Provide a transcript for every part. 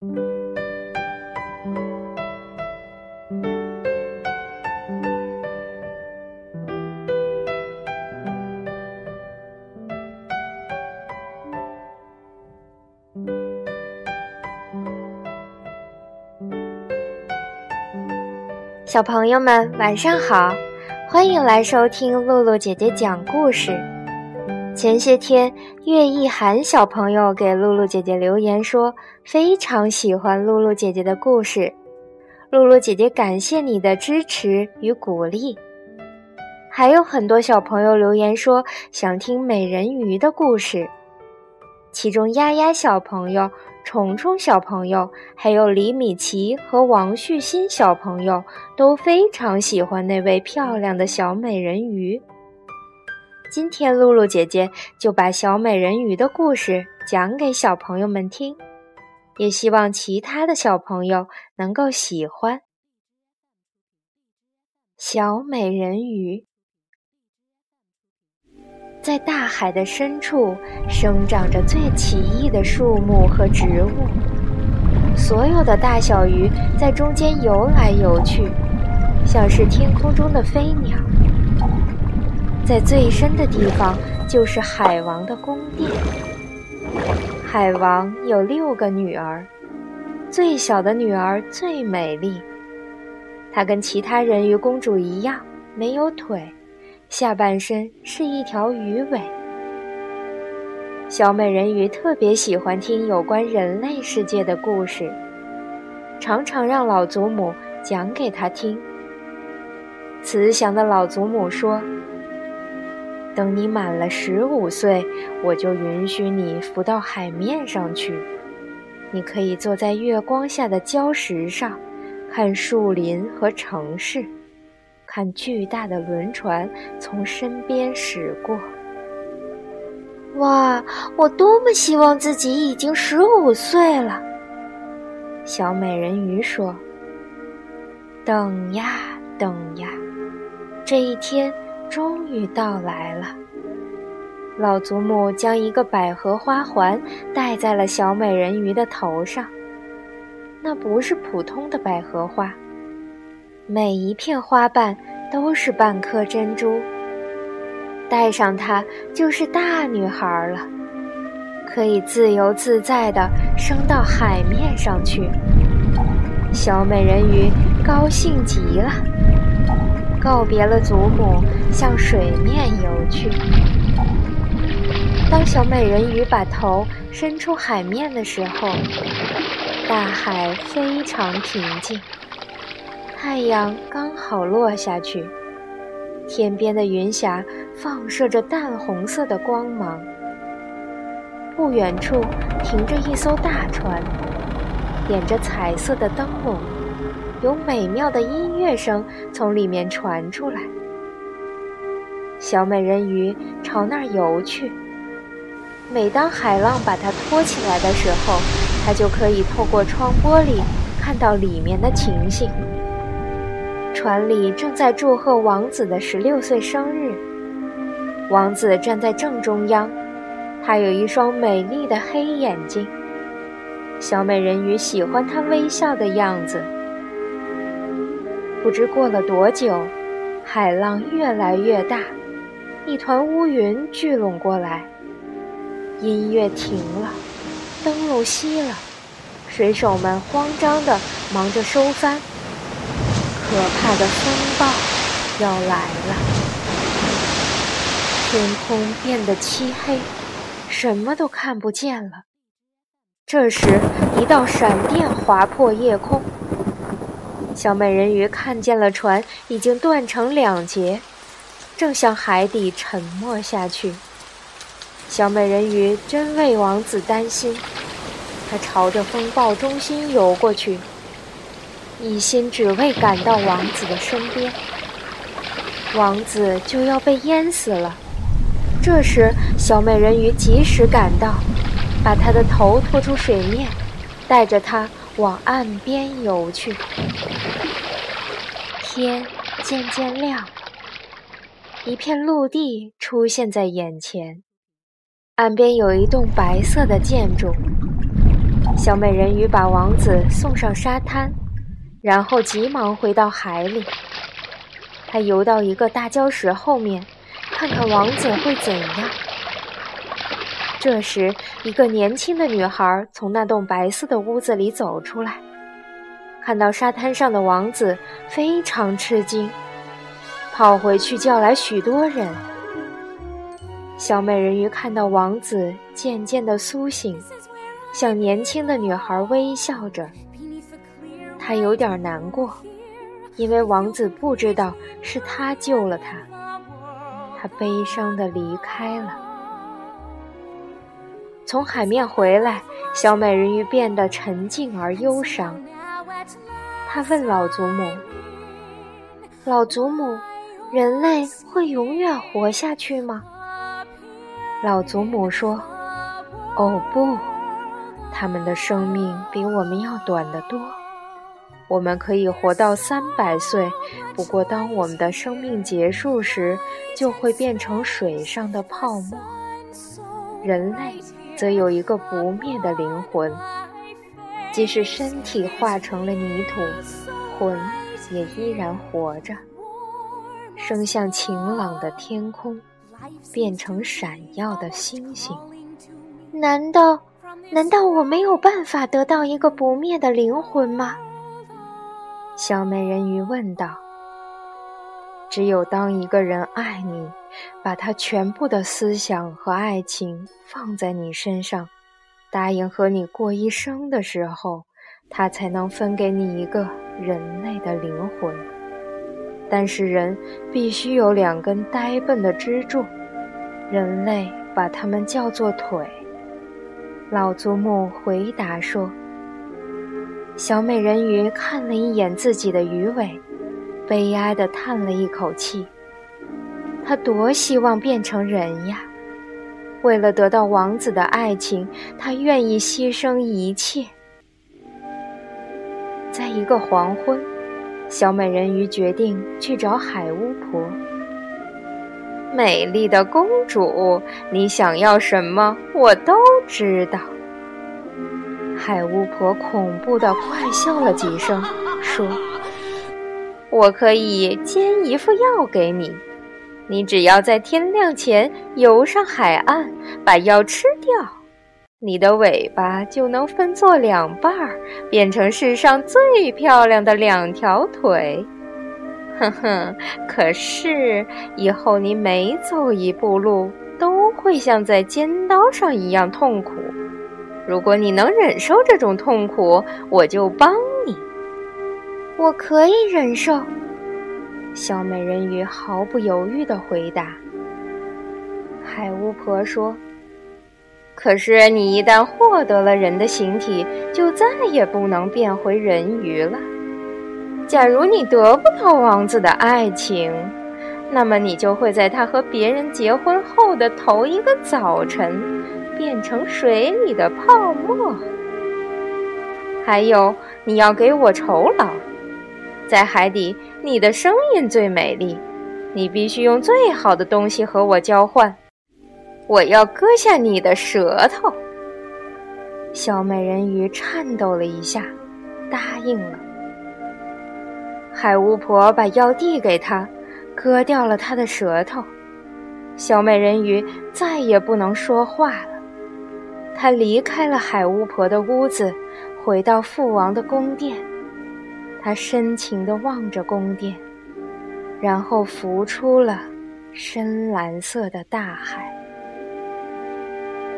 小朋友们，晚上好！欢迎来收听露露姐姐讲故事。前些天，岳意涵小朋友给露露姐姐留言说，非常喜欢露露姐姐的故事。露露姐姐感谢你的支持与鼓励。还有很多小朋友留言说想听美人鱼的故事，其中丫丫小朋友。虫虫小朋友，还有李米奇和王旭新小朋友都非常喜欢那位漂亮的小美人鱼。今天露露姐姐就把小美人鱼的故事讲给小朋友们听，也希望其他的小朋友能够喜欢小美人鱼。在大海的深处，生长着最奇异的树木和植物。所有的大小鱼在中间游来游去，像是天空中的飞鸟。在最深的地方，就是海王的宫殿。海王有六个女儿，最小的女儿最美丽。她跟其他人鱼公主一样，没有腿。下半身是一条鱼尾。小美人鱼特别喜欢听有关人类世界的故事，常常让老祖母讲给她听。慈祥的老祖母说：“等你满了十五岁，我就允许你浮到海面上去。你可以坐在月光下的礁石上，看树林和城市。”看巨大的轮船从身边驶过，哇！我多么希望自己已经十五岁了。小美人鱼说：“等呀等呀，这一天终于到来了。”老祖母将一个百合花环戴在了小美人鱼的头上，那不是普通的百合花。每一片花瓣都是半颗珍珠，戴上它就是大女孩了，可以自由自在地升到海面上去。小美人鱼高兴极了，告别了祖母，向水面游去。当小美人鱼把头伸出海面的时候，大海非常平静。太阳刚好落下去，天边的云霞放射着淡红色的光芒。不远处停着一艘大船，点着彩色的灯笼，有美妙的音乐声从里面传出来。小美人鱼朝那儿游去。每当海浪把它托起来的时候，它就可以透过窗玻璃看到里面的情形。船里正在祝贺王子的十六岁生日。王子站在正中央，他有一双美丽的黑眼睛。小美人鱼喜欢他微笑的样子。不知过了多久，海浪越来越大，一团乌云聚拢过来。音乐停了，灯笼熄了，水手们慌张地忙着收帆。可怕的风暴要来了，天空变得漆黑，什么都看不见了。这时，一道闪电划破夜空，小美人鱼看见了船已经断成两截，正向海底沉没下去。小美人鱼真为王子担心，她朝着风暴中心游过去。一心只为赶到王子的身边，王子就要被淹死了。这时，小美人鱼及时赶到，把他的头拖出水面，带着他往岸边游去。天渐渐亮，一片陆地出现在眼前，岸边有一栋白色的建筑。小美人鱼把王子送上沙滩，然后急忙回到海里。她游到一个大礁石后面，看看王子会怎样。这时，一个年轻的女孩从那栋白色的屋子里走出来，看到沙滩上的王子，非常吃惊，跑回去叫来许多人。小美人鱼看到王子渐渐的苏醒，向年轻的女孩微笑着。她有点难过，因为王子不知道是她救了他。她悲伤的离开了。从海面回来，小美人鱼变得沉静而忧伤。她问老祖母：“老祖母，人类会永远活下去吗？”老祖母说：“哦不，他们的生命比我们要短得多。我们可以活到三百岁，不过当我们的生命结束时，就会变成水上的泡沫。人类。”则有一个不灭的灵魂，即使身体化成了泥土，魂也依然活着，升向晴朗的天空，变成闪耀的星星。难道，难道我没有办法得到一个不灭的灵魂吗？小美人鱼问道。只有当一个人爱你，把他全部的思想和爱情放在你身上，答应和你过一生的时候，他才能分给你一个人类的灵魂。但是人必须有两根呆笨的支柱，人类把它们叫做腿。老祖母回答说：“小美人鱼看了一眼自己的鱼尾。”悲哀地叹了一口气，他多希望变成人呀！为了得到王子的爱情，他愿意牺牲一切。在一个黄昏，小美人鱼决定去找海巫婆。美丽的公主，你想要什么？我都知道。海巫婆恐怖的怪笑了几声，说。我可以煎一副药给你，你只要在天亮前游上海岸，把药吃掉，你的尾巴就能分作两半儿，变成世上最漂亮的两条腿。哼哼，可是以后你每走一步路都会像在尖刀上一样痛苦。如果你能忍受这种痛苦，我就帮你。我可以忍受，小美人鱼毫不犹豫地回答。海巫婆说：“可是你一旦获得了人的形体，就再也不能变回人鱼了。假如你得不到王子的爱情，那么你就会在他和别人结婚后的头一个早晨，变成水里的泡沫。还有，你要给我酬劳。”在海底，你的声音最美丽。你必须用最好的东西和我交换。我要割下你的舌头。小美人鱼颤抖了一下，答应了。海巫婆把药递给她，割掉了她的舌头。小美人鱼再也不能说话了。她离开了海巫婆的屋子，回到父王的宫殿。他深情地望着宫殿，然后浮出了深蓝色的大海。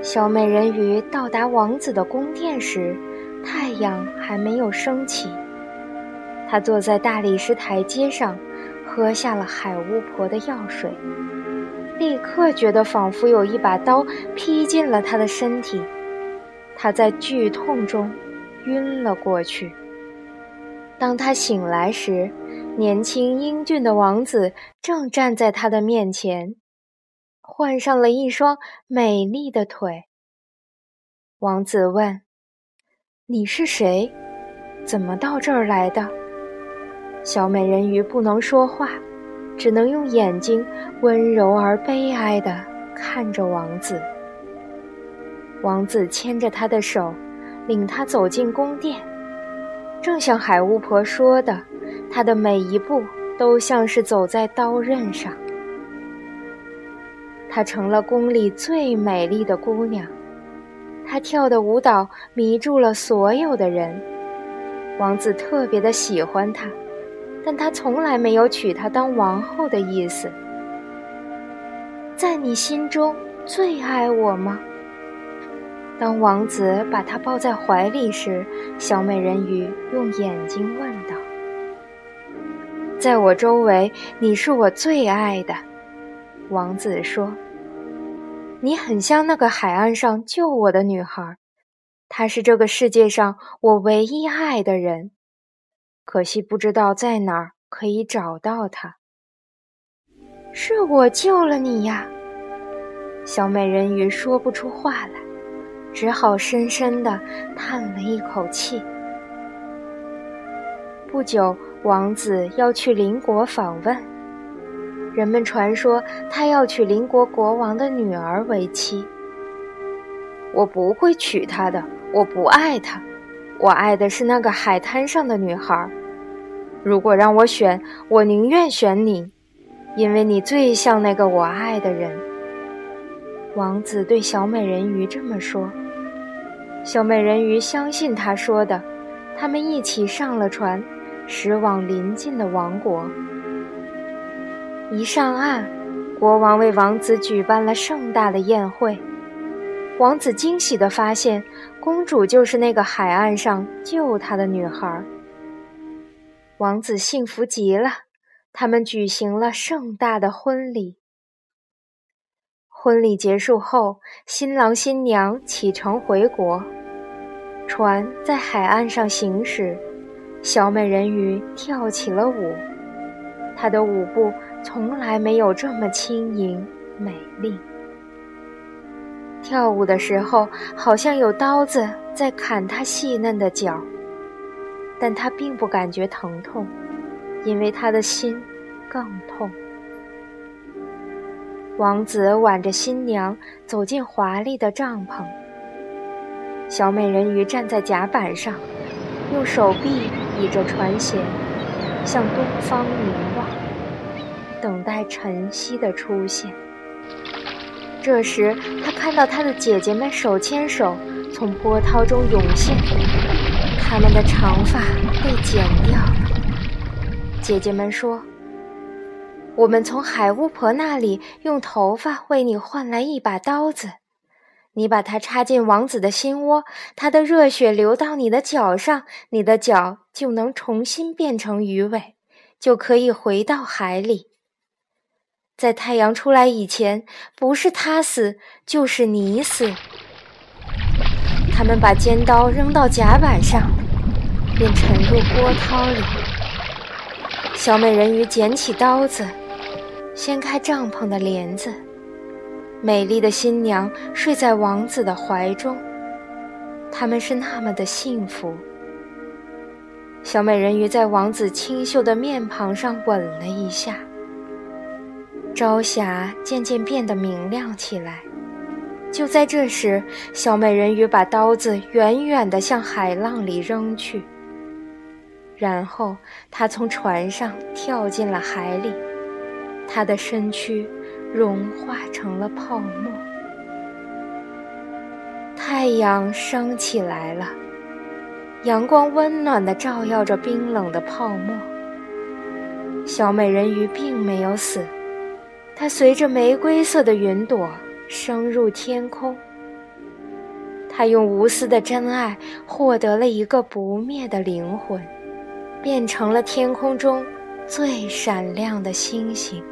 小美人鱼到达王子的宫殿时，太阳还没有升起。她坐在大理石台阶上，喝下了海巫婆的药水，立刻觉得仿佛有一把刀劈进了她的身体。她在剧痛中晕了过去。当他醒来时，年轻英俊的王子正站在他的面前，换上了一双美丽的腿。王子问：“你是谁？怎么到这儿来的？”小美人鱼不能说话，只能用眼睛温柔而悲哀地看着王子。王子牵着她的手，领她走进宫殿。正像海巫婆说的，她的每一步都像是走在刀刃上。她成了宫里最美丽的姑娘，她跳的舞蹈迷住了所有的人。王子特别的喜欢她，但他从来没有娶她当王后的意思。在你心中最爱我吗？当王子把她抱在怀里时，小美人鱼用眼睛问道：“在我周围，你是我最爱的。”王子说：“你很像那个海岸上救我的女孩，她是这个世界上我唯一爱的人。可惜不知道在哪儿可以找到她。”是我救了你呀，小美人鱼说不出话来，只好深深的叹了一口气。不久，王子要去邻国访问，人们传说他要娶邻国国王的女儿为妻。我不会娶她的，我不爱她，我爱的是那个海滩上的女孩。如果让我选，我宁愿选你。因为你最像那个我爱的人，王子对小美人鱼这么说。小美人鱼相信他说的，他们一起上了船，驶往邻近的王国。一上岸，国王为王子举办了盛大的宴会。王子惊喜地发现，公主就是那个海岸上救他的女孩。王子幸福极了。他们举行了盛大的婚礼。婚礼结束后，新郎新娘启程回国。船在海岸上行驶，小美人鱼跳起了舞。她的舞步从来没有这么轻盈美丽。跳舞的时候，好像有刀子在砍她细嫩的脚，但她并不感觉疼痛。因为他的心更痛。王子挽着新娘走进华丽的帐篷。小美人鱼站在甲板上，用手臂倚着船舷，向东方凝望，等待晨曦的出现。这时，她看到她的姐姐们手牵手从波涛中涌现，她们的长发被剪掉了。姐姐们说：“我们从海巫婆那里用头发为你换来一把刀子，你把它插进王子的心窝，他的热血流到你的脚上，你的脚就能重新变成鱼尾，就可以回到海里。在太阳出来以前，不是他死，就是你死。”他们把尖刀扔到甲板上，便沉入波涛里。小美人鱼捡起刀子，掀开帐篷的帘子。美丽的新娘睡在王子的怀中，他们是那么的幸福。小美人鱼在王子清秀的面庞上吻了一下。朝霞渐渐变得明亮起来。就在这时，小美人鱼把刀子远远地向海浪里扔去。然后，他从船上跳进了海里，他的身躯融化成了泡沫。太阳升起来了，阳光温暖地照耀着冰冷的泡沫。小美人鱼并没有死，她随着玫瑰色的云朵升入天空。她用无私的真爱获得了一个不灭的灵魂。变成了天空中最闪亮的星星。